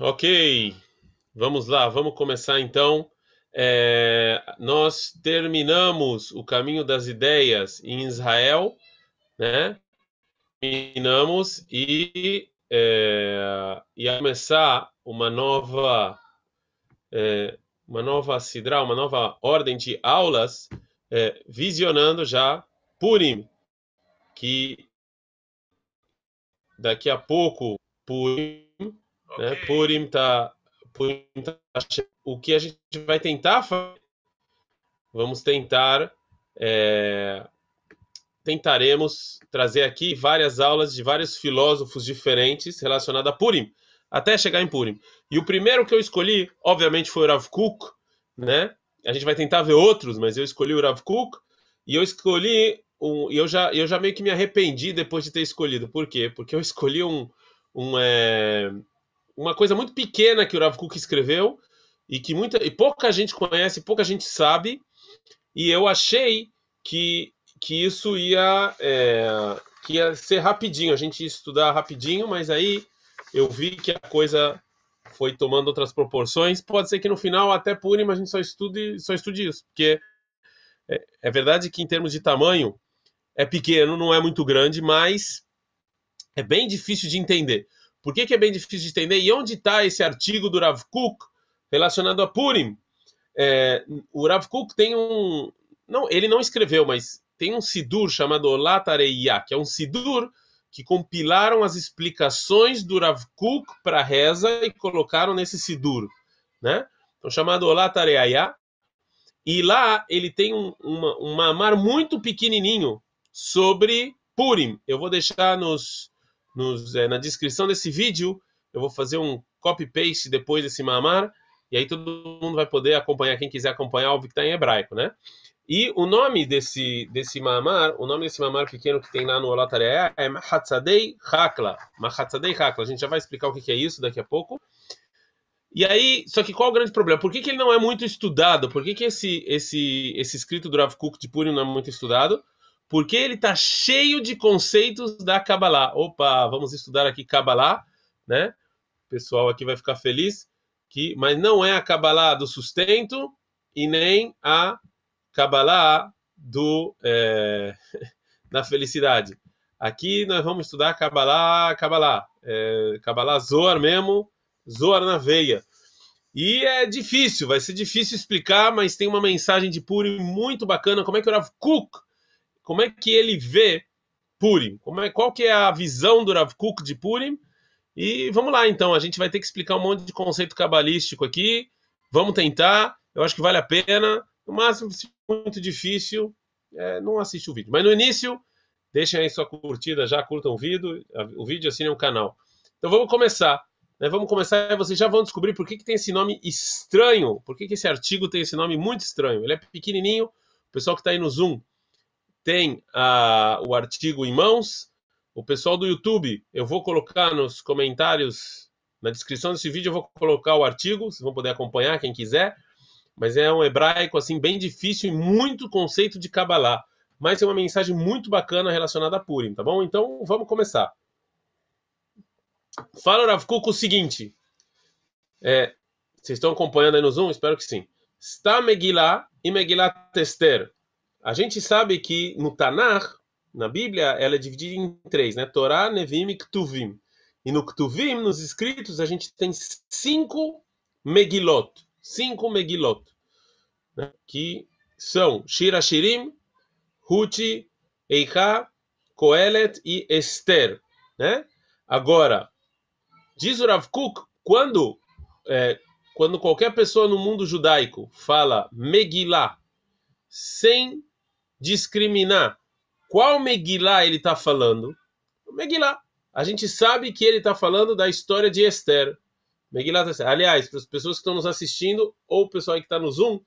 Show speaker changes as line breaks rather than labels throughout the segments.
Ok, vamos lá, vamos começar então. É, nós terminamos o caminho das ideias em Israel, né? Terminamos e é, ia começar uma nova, é, uma nova sidra, uma nova ordem de aulas, é, visionando já Purim, que daqui a pouco Purim né? Purim tá, Purim tá, o que a gente vai tentar fazer, vamos tentar, é, tentaremos trazer aqui várias aulas de vários filósofos diferentes relacionados a Purim, até chegar em Purim. E o primeiro que eu escolhi, obviamente, foi o Rav Kuk, né? A gente vai tentar ver outros, mas eu escolhi o Rav Kuk e eu escolhi um, eu já eu já meio que me arrependi depois de ter escolhido. Por quê? Porque eu escolhi um um é, uma coisa muito pequena que o Rav Kuk escreveu e que muita e pouca gente conhece, pouca gente sabe. E eu achei que que isso ia é, que ia ser rapidinho, a gente ia estudar rapidinho, mas aí eu vi que a coisa foi tomando outras proporções. Pode ser que no final até Purim a gente só estude só estude isso, porque é, é verdade que em termos de tamanho é pequeno, não é muito grande, mas é bem difícil de entender. Por que, que é bem difícil de entender? E onde está esse artigo do Rav Kuk relacionado a Purim? É, o Rav Kuk tem um. Não, ele não escreveu, mas tem um Sidur chamado Latareia, que é um Sidur que compilaram as explicações do Rav para a reza e colocaram nesse Sidur, né? Então, chamado Latareia. E lá ele tem um, uma, um mamar muito pequenininho sobre Purim. Eu vou deixar nos, nos, é, na descrição desse vídeo, eu vou fazer um copy-paste depois desse mamar, e aí todo mundo vai poder acompanhar, quem quiser acompanhar, óbvio que está em hebraico, né? E o nome desse, desse mamar, o nome desse mamar pequeno que tem lá no Olatareia é Mahatzadei Hakla. Mahatzadei Hakla. A gente já vai explicar o que é isso daqui a pouco. E aí, só que qual é o grande problema? Por que, que ele não é muito estudado? Por que, que esse, esse, esse escrito do Rav Kuk de Purim não é muito estudado? Porque ele está cheio de conceitos da Kabbalah. Opa, vamos estudar aqui Kabbalah, né? O pessoal aqui vai ficar feliz, que, mas não é a Kabbalah do sustento e nem a Kabbalah do, é, da felicidade. Aqui nós vamos estudar Kabbalah, Kabbalah, é, Kabbalah Zoar mesmo, Zoar na veia. E é difícil, vai ser difícil explicar, mas tem uma mensagem de Purim muito bacana. Como é que o Rav Kuk como é que ele vê Purim? Como é, qual que é a visão do Rav Kuk de Purim? E vamos lá, então. A gente vai ter que explicar um monte de conceito cabalístico aqui. Vamos tentar. Eu acho que vale a pena. No máximo, se muito difícil, é, não assiste o vídeo. Mas no início, deixem aí sua curtida, já curtam o vídeo, o vídeo assinem o canal. Então vamos começar. Né? Vamos começar e vocês já vão descobrir por que, que tem esse nome estranho. Por que, que esse artigo tem esse nome muito estranho. Ele é pequenininho. O pessoal que está aí no Zoom tem a, o artigo em mãos. O pessoal do YouTube, eu vou colocar nos comentários, na descrição desse vídeo, eu vou colocar o artigo, vocês vão poder acompanhar quem quiser. Mas é um hebraico assim bem difícil e muito conceito de Kabbalah. Mas é uma mensagem muito bacana relacionada a Purim, tá bom? Então vamos começar. Fala Rav Kuk o seguinte. É, vocês estão acompanhando aí no Zoom? Espero que sim. Está Megillah e Megillah Tester. A gente sabe que no Tanakh, na Bíblia, ela é dividida em três, né? Torá, Nevim e Ktuvim. E no Ktuvim, nos escritos, a gente tem cinco Megilot. Cinco Megilot. Né? Que são Shira Shirim, Huti, Eicha, Koelet e Esther. Né? Agora, diz o Rav Kuk, quando, é, quando qualquer pessoa no mundo judaico fala Megillah sem discriminar qual Megillah ele está falando. Megillah. A gente sabe que ele está falando da história de Esther. Megillah Aliás, para as pessoas que estão nos assistindo, ou o pessoal que está no Zoom,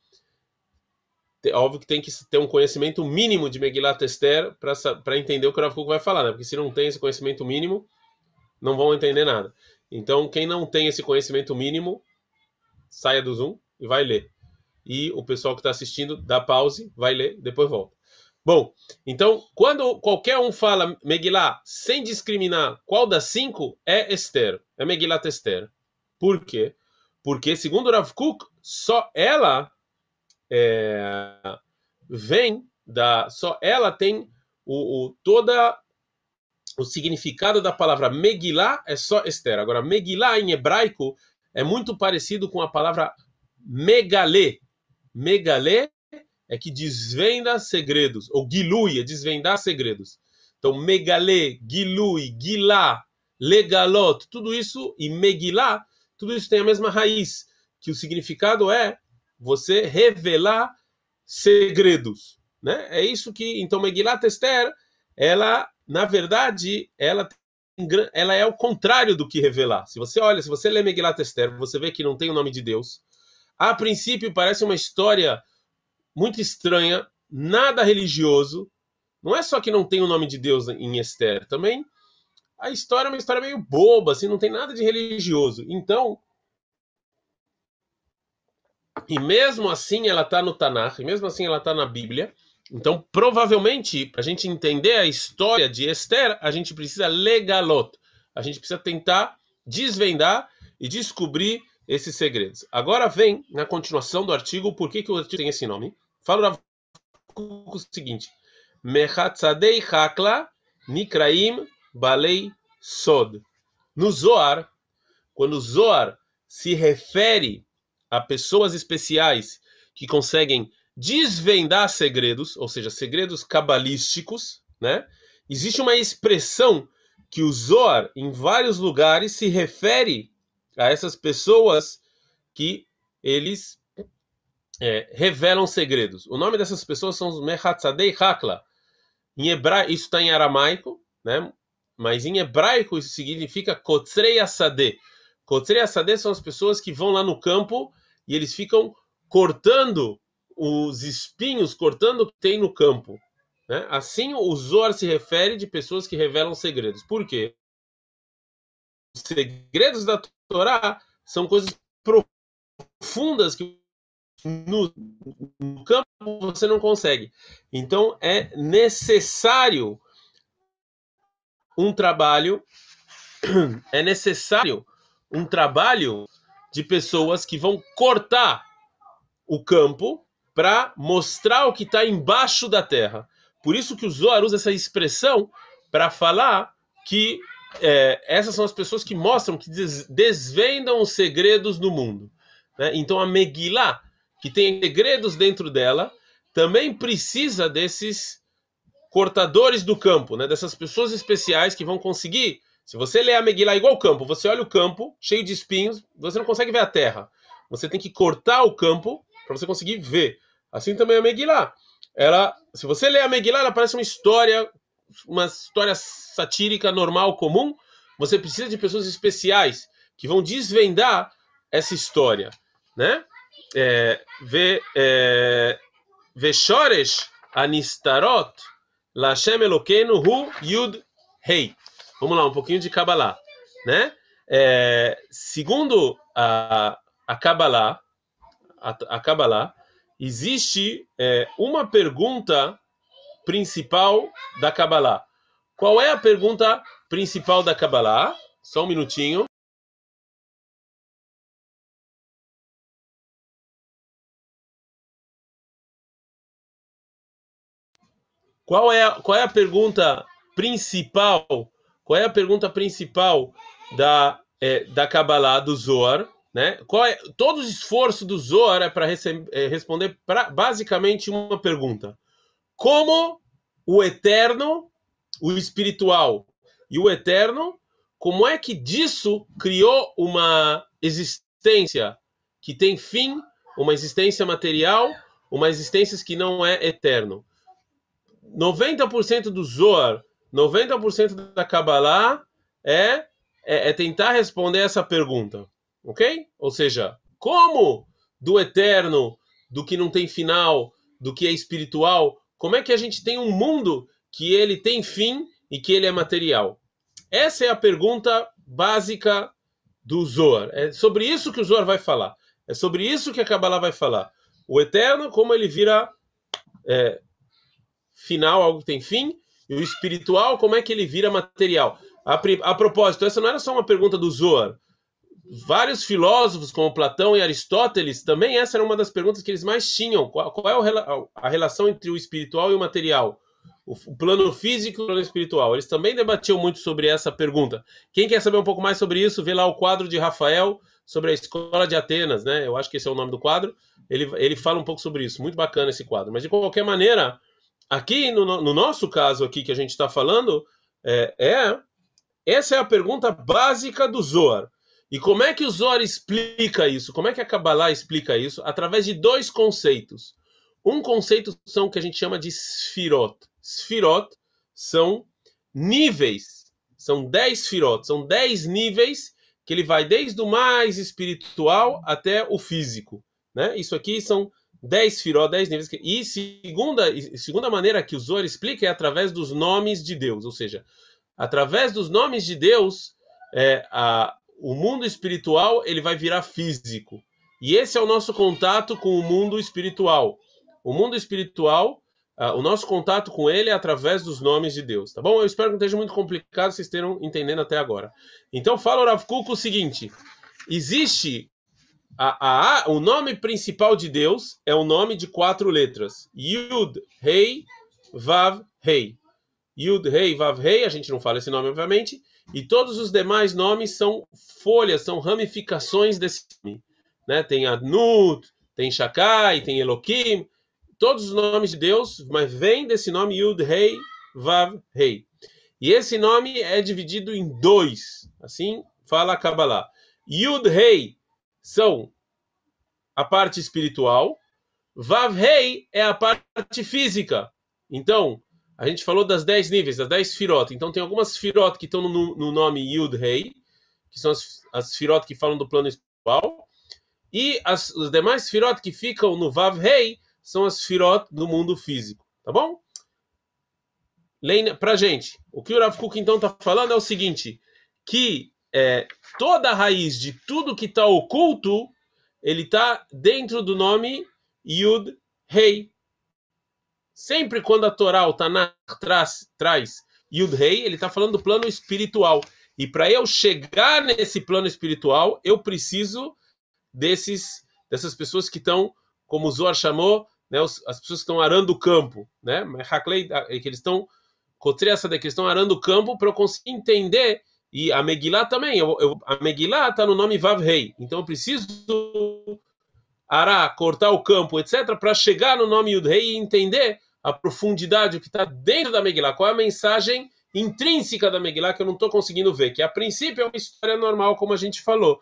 óbvio que tem que ter um conhecimento mínimo de Megillah Esther para entender o que o Rav vai falar, né? Porque se não tem esse conhecimento mínimo, não vão entender nada. Então, quem não tem esse conhecimento mínimo, saia do Zoom e vai ler. E o pessoal que está assistindo, dá pause, vai ler, depois volta. Bom, então, quando qualquer um fala Megillah sem discriminar qual das cinco, é Esther, é Megillah Esther. Por quê? Porque, segundo Rav Kuk, só ela é, vem da. Só ela tem o, o, toda o significado da palavra Megillah é só Esther. Agora, Megillah em hebraico é muito parecido com a palavra Megalê. Megalê é que desvenda segredos, ou Gilui é desvendar segredos. Então, Megalê, Gilui, Gilá, Legalot, tudo isso, e Megillah, tudo isso tem a mesma raiz, que o significado é você revelar segredos. Né? É isso que, então, Megillah Esther, ela, na verdade, ela ela é o contrário do que revelar. Se você olha, se você lê Megillah Esther, você vê que não tem o nome de Deus. A princípio parece uma história muito estranha, nada religioso. Não é só que não tem o nome de Deus em Esther, também a história é uma história meio boba, assim, não tem nada de religioso. Então, e mesmo assim ela está no Tanakh, e mesmo assim ela está na Bíblia. Então, provavelmente, para a gente entender a história de Esther, a gente precisa legalot. A gente precisa tentar desvendar e descobrir esses segredos. Agora vem, na continuação do artigo, por que, que o artigo tem esse nome. Fala o seguinte: Mechatzadei Hakla Nikraim Balei Sod. No Zoar, quando o Zoar se refere a pessoas especiais que conseguem desvendar segredos, ou seja, segredos cabalísticos, né? Existe uma expressão que o Zoar, em vários lugares, se refere a essas pessoas que eles é, revelam segredos. O nome dessas pessoas são os Mehatzadei Hakla. Em hebraico, isso está em aramaico, né? mas em hebraico isso significa Kotzrei Asadeh. Kotzrei Asadeh são as pessoas que vão lá no campo e eles ficam cortando os espinhos, cortando o que tem no campo. Né? Assim o Zohar se refere de pessoas que revelam segredos. Por quê? Os segredos da Torá são coisas profundas que no, no campo você não consegue. Então é necessário um trabalho, é necessário um trabalho de pessoas que vão cortar o campo para mostrar o que está embaixo da terra. Por isso que o Zohar usa essa expressão para falar que é, essas são as pessoas que mostram, que desvendam os segredos do mundo. Né? Então a Megillah, que tem segredos dentro dela, também precisa desses cortadores do campo, né? Dessas pessoas especiais que vão conseguir. Se você lê a Megillah igual o campo, você olha o campo cheio de espinhos, você não consegue ver a terra. Você tem que cortar o campo para você conseguir ver. Assim também a Megillah. Ela, se você lê a Megillah, ela parece uma história, uma história satírica normal comum. Você precisa de pessoas especiais que vão desvendar essa história, né? É, ve, é, Veshoresh anistarot Lashem Elokeinu Hu Yud Rei. Vamos lá, um pouquinho de Kabbalah, né? É, segundo a, a Kabbalah, a, a Kabbalah, existe é, uma pergunta principal da Kabbalah. Qual é a pergunta principal da Kabbalah? Só um minutinho. Qual é, a, qual é a pergunta principal? Qual é a pergunta principal da, é, da Kabbalah, do Zohar? Né? Qual é, todo o esforço do Zohar é para é, responder pra, basicamente uma pergunta: Como o eterno, o espiritual e o eterno, como é que disso criou uma existência que tem fim, uma existência material, uma existência que não é eterno? 90% do Zohar, 90% da Kabbalah é, é, é, tentar responder essa pergunta, ok? Ou seja, como do eterno, do que não tem final, do que é espiritual, como é que a gente tem um mundo que ele tem fim e que ele é material? Essa é a pergunta básica do Zohar. É sobre isso que o Zohar vai falar. É sobre isso que a Kabbalah vai falar. O eterno, como ele vira é, final, algo que tem fim, e o espiritual, como é que ele vira material? A, a propósito, essa não era só uma pergunta do Zohar. vários filósofos, como Platão e Aristóteles, também essa era uma das perguntas que eles mais tinham. Qual, qual é a relação entre o espiritual e o material? O, o plano físico e o plano espiritual. Eles também debatiam muito sobre essa pergunta. Quem quer saber um pouco mais sobre isso, vê lá o quadro de Rafael sobre a escola de Atenas, né? Eu acho que esse é o nome do quadro. Ele, ele fala um pouco sobre isso. Muito bacana esse quadro. Mas de qualquer maneira, aqui no, no nosso caso aqui que a gente está falando, é, é essa é a pergunta básica do Zohar. E como é que o Zohar explica isso? Como é que a Kabbalah explica isso? Através de dois conceitos. Um conceito são o que a gente chama de Sfirot. Sfirot são níveis. São dez Sfirot. São dez níveis que ele vai desde o mais espiritual até o físico. Né? Isso aqui são dez Sfirot, dez níveis. E segunda, segunda maneira que o Zohar explica é através dos nomes de Deus. Ou seja, através dos nomes de Deus, é, a, o mundo espiritual ele vai virar físico. E esse é o nosso contato com o mundo espiritual. O mundo espiritual, uh, o nosso contato com ele é através dos nomes de Deus, tá bom? Eu espero que não esteja muito complicado, vocês estejam entendendo até agora. Então fala o Rav Kuk o seguinte: existe a, a, o nome principal de Deus é o nome de quatro letras: Yud, Rei, Vav, Rei. Yud, Rei, Vav, Rei, a gente não fala esse nome, obviamente, e todos os demais nomes são folhas, são ramificações desse nome. Né? Tem Adnut, tem Shakai, tem Elohim, todos os nomes de Deus, mas vem desse nome Yud, Rei, Vav, Rei. E esse nome é dividido em dois, assim fala a Kabbalah. Yud, Rei são a parte espiritual, Vav, Rei é a parte física. Então, a gente falou das 10 níveis, das 10 firot. Então tem algumas firot que estão no, no nome Yud Rei, que são as, as firot que falam do plano espiritual. E as, os demais firot que ficam no Vav Rei são as firot do mundo físico. Tá bom? Pra gente, o que o Rav Kuk então está falando é o seguinte: que é, toda a raiz de tudo que está oculto, ele está dentro do nome Yud Rei. Sempre quando a Torá, o Tanakh, traz, traz Yud Rei, ele está falando do plano espiritual. E para eu chegar nesse plano espiritual, eu preciso desses dessas pessoas que estão, como o Zohar chamou, né, as pessoas que estão arando o campo, né? que eles estão essa que eles estão arando o campo para eu conseguir entender e a Megillah também, eu, eu, a Megillah está no nome Vav Rei, então eu preciso arar, cortar o campo, etc, para chegar no nome Yud Rei e entender a profundidade, o que está dentro da Megillah, qual é a mensagem intrínseca da Megillah que eu não estou conseguindo ver, que a princípio é uma história normal, como a gente falou.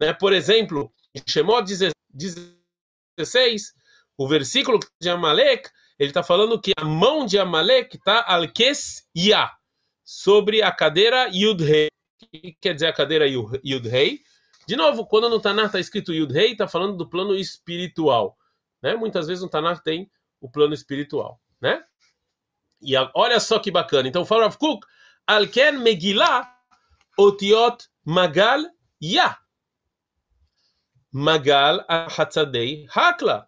Né? Por exemplo, em Shemot 16, o versículo de Amalek, ele está falando que a mão de Amalek está alkes ya, sobre a cadeira Yud-Rei. O que quer dizer a cadeira Yud-Rei? De novo, quando no Tanakh está escrito Yud-Rei, está falando do plano espiritual. Né? Muitas vezes no Tanakh tem o plano espiritual, né? E a, olha só que bacana. Então fala Rav Kuk, Alken Megillah Otiot Magal Ya. Magal Hatzadei Hakla.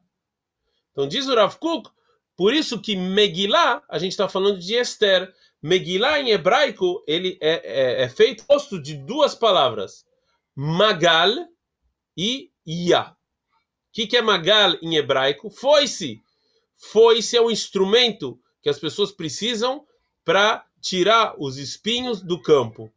Então diz o Rav Kuk, por isso que Megillah, a gente está falando de Esther. Megillah em hebraico, ele é, é, é feito posto de duas palavras. Magal e Ya. O que, que é Magal em hebraico? Foi-se foice é o instrumento que as pessoas precisam para tirar os espinhos do campo.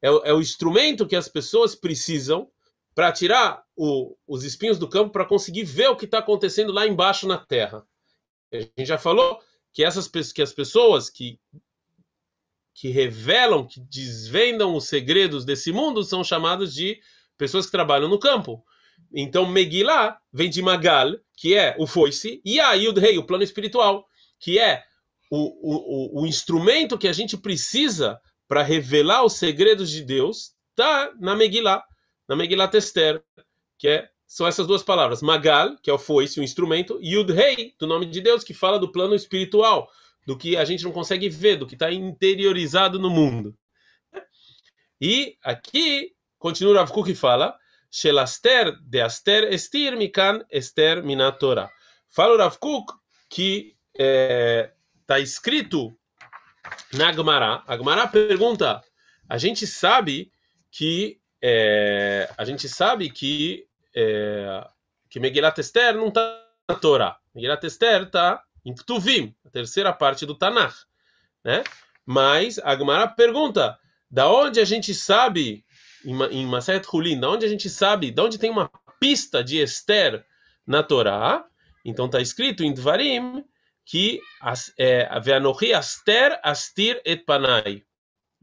É, é, o instrumento que as pessoas precisam para tirar o, os espinhos do campo para conseguir ver o que está acontecendo lá embaixo na terra. A gente já falou que essas que as pessoas que que revelam, que desvendam os segredos desse mundo são chamadas de pessoas que trabalham no campo. Então, Megillah vem de Magal, que é o foice, e a Yud Rei, o plano espiritual, que é o, o, o instrumento que a gente precisa para revelar os segredos de Deus, está na Megillah, na Megillah Tester, que é, são essas duas palavras. Magal, que é o foice, o instrumento, e Yud Rei, do nome de Deus, que fala do plano espiritual, do que a gente não consegue ver, do que está interiorizado no mundo. E aqui, continua Rav Kuk e fala Shelaster de Aster estir mikan Ester minatora. Fala o Rav Kuk que está é, escrito na Agmará. A Agmará pergunta: a gente sabe que é, a gente sabe que é, que Megilat Esther não está na Torá. Megilat Esther está em Ktuvim, a terceira parte do Tanakh, né? Mas a Gemara pergunta, da onde a gente sabe em, em Maset Hulin, da onde a gente sabe, da onde tem uma pista de Esther na Torá? Então está escrito em Dvarim que é, Veanochi Aster Astir et Panai.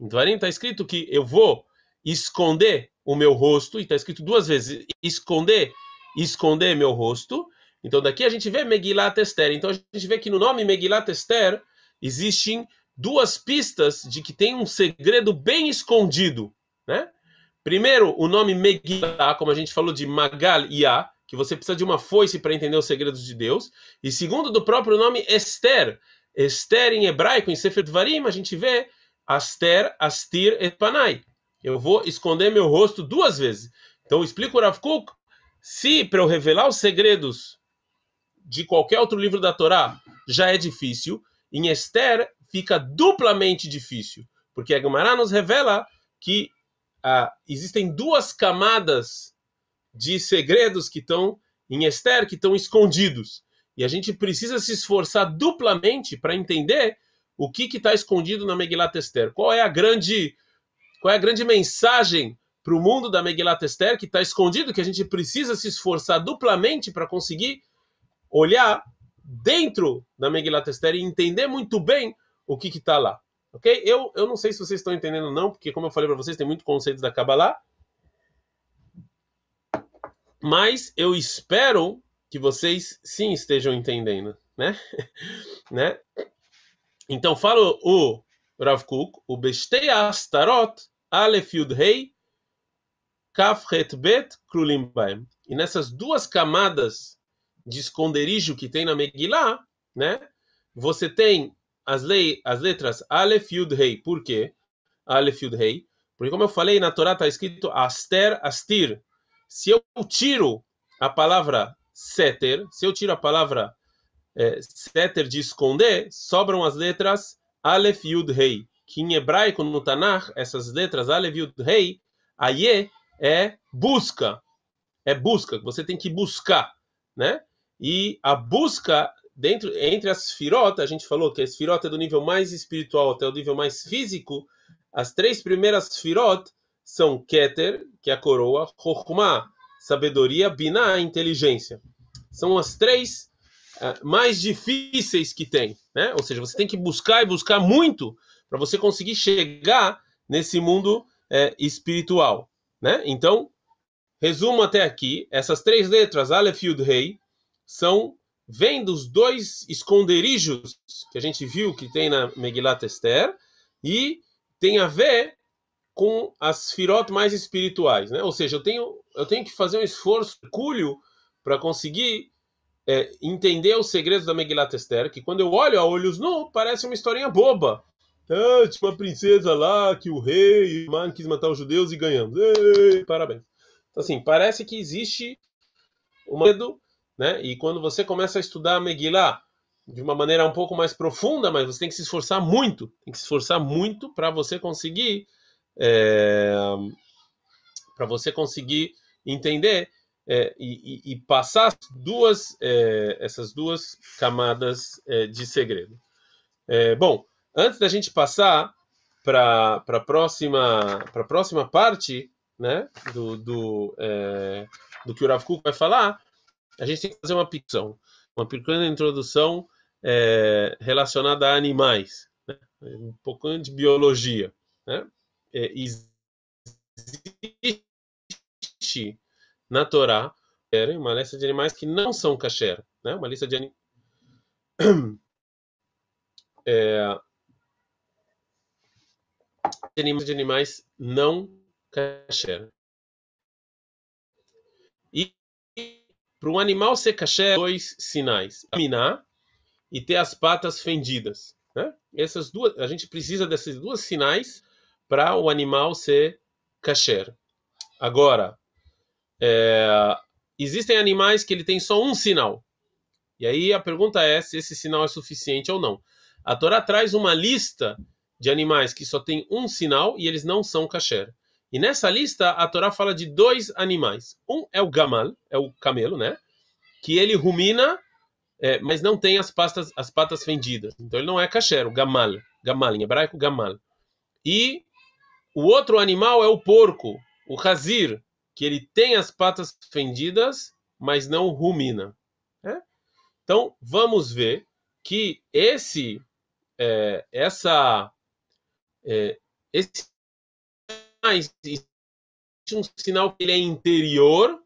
Em Dvarim está escrito que eu vou esconder o meu rosto, e está escrito duas vezes, esconder, esconder meu rosto. Então daqui a gente vê Megilat Esther. Então a gente vê que no nome Megilat Esther existem duas pistas de que tem um segredo bem escondido, né? Primeiro, o nome Megillah, como a gente falou de Magal que você precisa de uma foice para entender os segredos de Deus. E segundo, do próprio nome Esther. Esther em hebraico, em Sefer Dvarim, a gente vê Aster, Astir et Panai. Eu vou esconder meu rosto duas vezes. Então, explico o Rav Kuk, se para eu revelar os segredos de qualquer outro livro da Torá já é difícil, em Esther fica duplamente difícil, porque a Gemara nos revela que ah, existem duas camadas de segredos que estão em Esther, que estão escondidos. E a gente precisa se esforçar duplamente para entender o que está escondido na Megilat Esther. Qual é a grande, qual é a grande mensagem para o mundo da Megilat Esther que está escondido, que a gente precisa se esforçar duplamente para conseguir olhar dentro da Megilat Esther e entender muito bem o que está lá. Ok? Eu, eu não sei se vocês estão entendendo não, porque como eu falei para vocês, tem muito conceitos da Kabbalah. Mas eu espero que vocês sim estejam entendendo, né? né? Então fala o Rav Kuk, o Bestei Astarot, Aleph Yud Hei, Kaf Bet Krulim Baem. E nessas duas camadas de esconderijo que tem na Megillah, né? Você tem as, lei, as letras Aleph Yud Rei. Por quê? Aleph Yud Rei. Porque, como eu falei, na Torá está escrito Aster, Astir. Se eu tiro a palavra Seter, se eu tiro a palavra é, Seter de esconder, sobram as letras Aleph Yud Rei. Que em hebraico, no Tanakh, essas letras Aleph Yud Rei, Aye é busca. É busca. Você tem que buscar, né? E a busca dentro entre as firotas, a gente falou que a esfirota é do nível mais espiritual até o nível mais físico. As três primeiras firot são Keter, que é a coroa, Chokhmah, sabedoria, Binah, inteligência. São as três uh, mais difíceis que tem, né? Ou seja, você tem que buscar e buscar muito para você conseguir chegar nesse mundo é, espiritual, né? Então, resumo até aqui, essas três letras, Aleph, Yud, Rei, são vem dos dois esconderijos que a gente viu que tem na Megilat Esther e tem a ver com as firot mais espirituais, né? Ou seja, eu tenho eu tenho que fazer um esforço, culho, para conseguir é, entender os segredos da Megilat Esther, que quando eu olho a olhos nu, parece uma historinha boba. Ah, tinha uma princesa lá que o rei Man quis matar os judeus e ganhamos. Ei, parabéns. Então, assim, parece que existe um medo né? E quando você começa a estudar a Megillah de uma maneira um pouco mais profunda, mas você tem que se esforçar muito, tem que se esforçar muito para você conseguir é, para você conseguir entender é, e, e, passar duas, é, essas duas camadas é, de segredo. É, bom, antes da gente passar para a próxima, para próxima parte né, do, do, é, do que o Rav Kuk vai falar, a gente tem que fazer uma picção, uma pequena introdução é, relacionada a animais, né? um pouquinho de biologia. Né? É, existe na Torá uma lista de animais que não são kasher, né? uma lista de animais. É, de animais não kasher. Para um animal ser caché, dois sinais: aminar e ter as patas fendidas. Né? Essas duas, a gente precisa desses dois sinais para o animal ser kasher. Agora, é, existem animais que ele tem só um sinal. E aí a pergunta é se esse sinal é suficiente ou não. A Torá traz uma lista de animais que só tem um sinal e eles não são kasher. E nessa lista a Torá fala de dois animais. Um é o gamal, é o camelo, né? Que ele rumina, é, mas não tem as, pastas, as patas fendidas. Então ele não é kasher, o gamal. Gamal, em hebraico, gamal. E o outro animal é o porco, o hazir, que ele tem as patas fendidas, mas não rumina. Né? Então vamos ver que esse, é, essa, é, esse existe um sinal que ele é interior,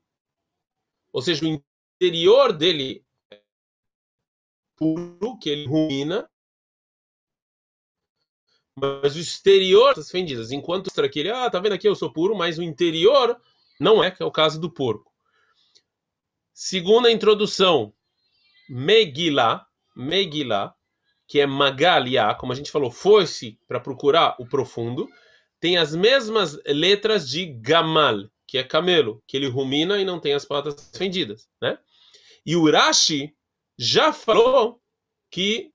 ou seja, o interior dele é puro, que ele rumina, mas o exterior das fendidas. Enquanto aqui ele, ah, tá vendo aqui, eu sou puro, mas o interior não é, que é o caso do porco. Segunda introdução, Megillah, Megillah, que é Magalia, como a gente falou, fosse para procurar o profundo tem as mesmas letras de Gamal, que é camelo, que ele rumina e não tem as patas fendidas, né? E o Rashi já falou que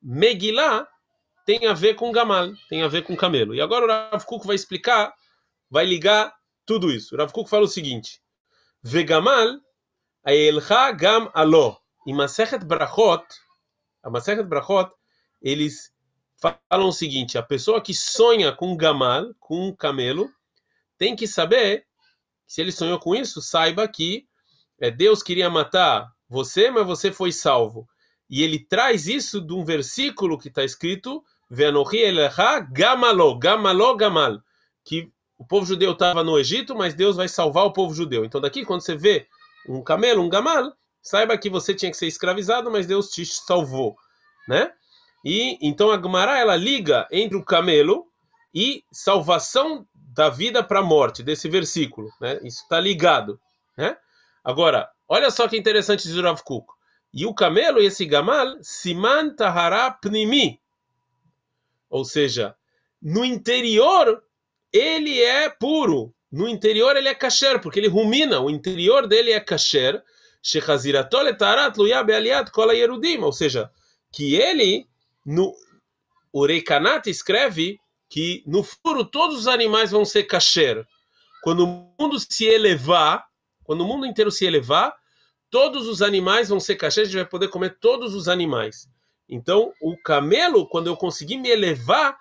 Megillah tem a ver com Gamal, tem a ver com camelo. E agora o Rav Kuk vai explicar, vai ligar tudo isso. O Rav Kuk fala o seguinte: Vegamal Aelcha Gam Alo. Em Masechet Brachot, a Masechet Brachot, eles falam o seguinte: a pessoa que sonha com um gamal, com um camelo, tem que saber, se ele sonhou com isso, saiba que é, Deus queria matar você, mas você foi salvo. E ele traz isso de um versículo que está escrito: Venochi elecha gamalo, gamalo, gamal. Que o povo judeu estava no Egito, mas Deus vai salvar o povo judeu. Então, daqui, quando você vê um camelo, um gamal, saiba que você tinha que ser escravizado, mas Deus te salvou, né? E então a Gemara ela liga entre o camelo e salvação da vida para a morte desse versículo, né? Isso está ligado, né? Agora, olha só que interessante o Rav Kuk. E o camelo e esse gamal siman tahara pnimi. Ou seja, no interior ele é puro. No interior ele é kasher, porque ele rumina. O interior dele é kasher. Ou seja, que ele no o escreve que no futuro todos os animais vão ser kasher. Quando o mundo se elevar, quando o mundo inteiro se elevar, todos os animais vão ser kasher, a gente vai poder comer todos os animais. Então, o camelo, quando eu conseguir me elevar,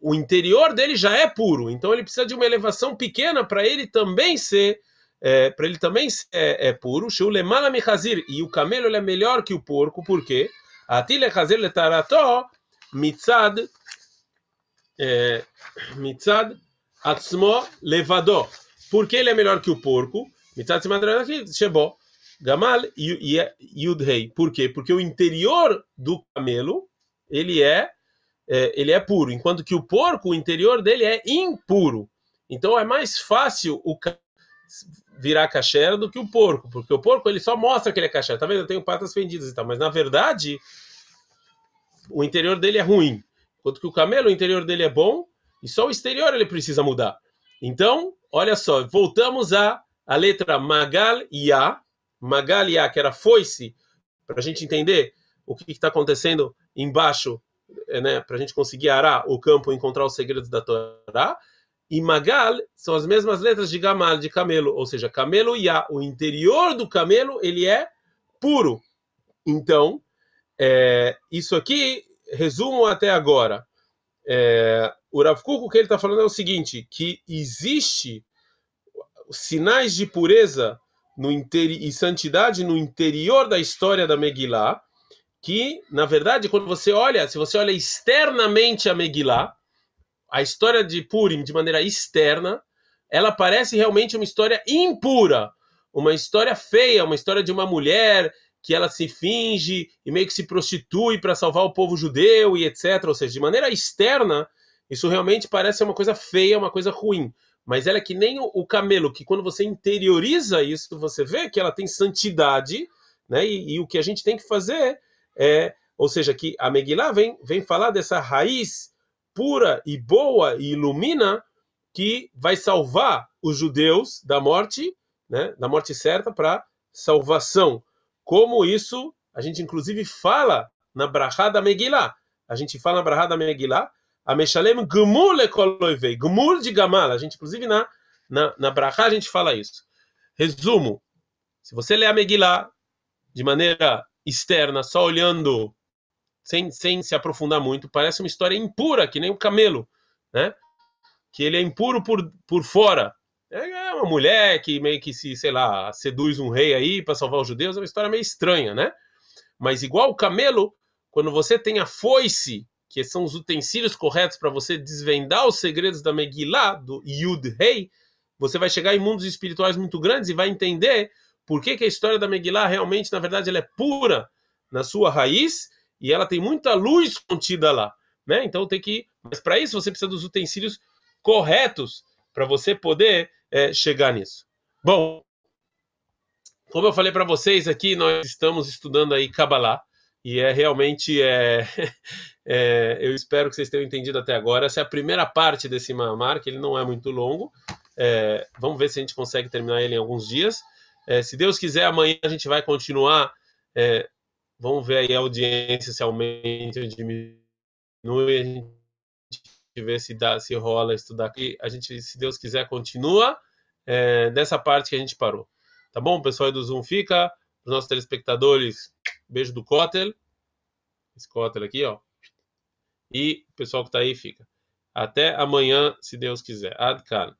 o interior dele já é puro. Então, ele precisa de uma elevação pequena para ele também ser é, para ele também é, é puro. E o camelo é melhor que o porco, por quê? Atile chazer letarato mitzad mitzad atzmo levado. Por que ele é melhor que o porco? Mitzad shebo. Gamal yudhei. Por quê? Porque o interior do camelo ele é, é, ele é puro, enquanto que o porco, o interior dele é impuro. Então é mais fácil o virar kasher do que o porco, porque o porco ele só mostra que ele é kasher. Tá vendo? Eu tenho patas fendidas e tal, mas na verdade o interior dele é ruim. Enquanto que o camelo, o interior dele é bom e só o exterior ele precisa mudar. Então, olha só, voltamos a, a letra Magal Ya, Magal Ya, que era foice, para a gente entender o que está acontecendo embaixo, é, né, para a gente conseguir arar o campo e encontrar os segredos da Torá. E Magal são as mesmas letras de Gamal, de camelo, ou seja, camelo Ya, o interior do camelo, ele é puro. Então, é, isso aqui, resumo até agora. É, o Rav Kuk, o que ele está falando é o seguinte, que existe sinais de pureza no e santidade no interior da história da Megillah, que, na verdade, quando você olha, se você olha externamente a Megillah, a história de Purim de maneira externa, ela parece realmente uma história impura, uma história feia, uma história de uma mulher que ela se finge e meio que se prostitui para salvar o povo judeu e etc. Ou seja, de maneira externa, isso realmente parece uma coisa feia, uma coisa ruim. Mas ela é que nem o camelo, que quando você interioriza isso, você vê que ela tem santidade, né? E, e o que a gente tem que fazer é, ou seja, que a Megillah vem, vem falar dessa raiz pura e boa e ilumina que vai salvar os judeus da morte, né? Da morte certa para salvação como isso a gente inclusive fala na Brahá da Megillah. A gente fala na Brahá da Megillah, Ameshalem Gmul Ekoloivei. Gmul de Gamal. A gente, inclusive, na, na, na Brachá, a gente fala isso. Resumo. Se você lê a Megillah de maneira externa, só olhando, sem, sem se aprofundar muito, parece uma história impura, que nem o camelo, né? Que ele é impuro por, por fora. É uma mulher que meio que se, sei lá, seduz um rei aí para salvar os judeus, é uma história meio estranha, né? Mas igual o camelo, quando você tem a foice, que são os utensílios corretos para você desvendar os segredos da Megillah, do Yud Rei, você vai chegar em mundos espirituais muito grandes e vai entender por que, que a história da Megillah realmente, na verdade, ela é pura na sua raiz e ela tem muita luz contida lá, né? Então tem que, mas para isso você precisa dos utensílios corretos para você poder é, chegar nisso. Bom, como eu falei para vocês aqui, nós estamos estudando aí Kabbalah e é realmente é, é, eu espero que vocês tenham entendido até agora. Essa é a primeira parte desse Mamar, que ele não é muito longo. É, vamos ver se a gente consegue terminar ele em alguns dias. É, se Deus quiser, amanhã a gente vai continuar. Vamos ver aí a audiência se aumenta ou diminui. A gente vê se dá, se rola estudar aqui. A gente, se Deus quiser, continua é, dessa parte que a gente parou. Tá bom, pessoal do Zoom fica. Os nossos telespectadores, beijo do Kotel. Esse Kotel aqui, ó. E o pessoal que tá aí fica. Até amanhã, se Deus quiser. Adkan.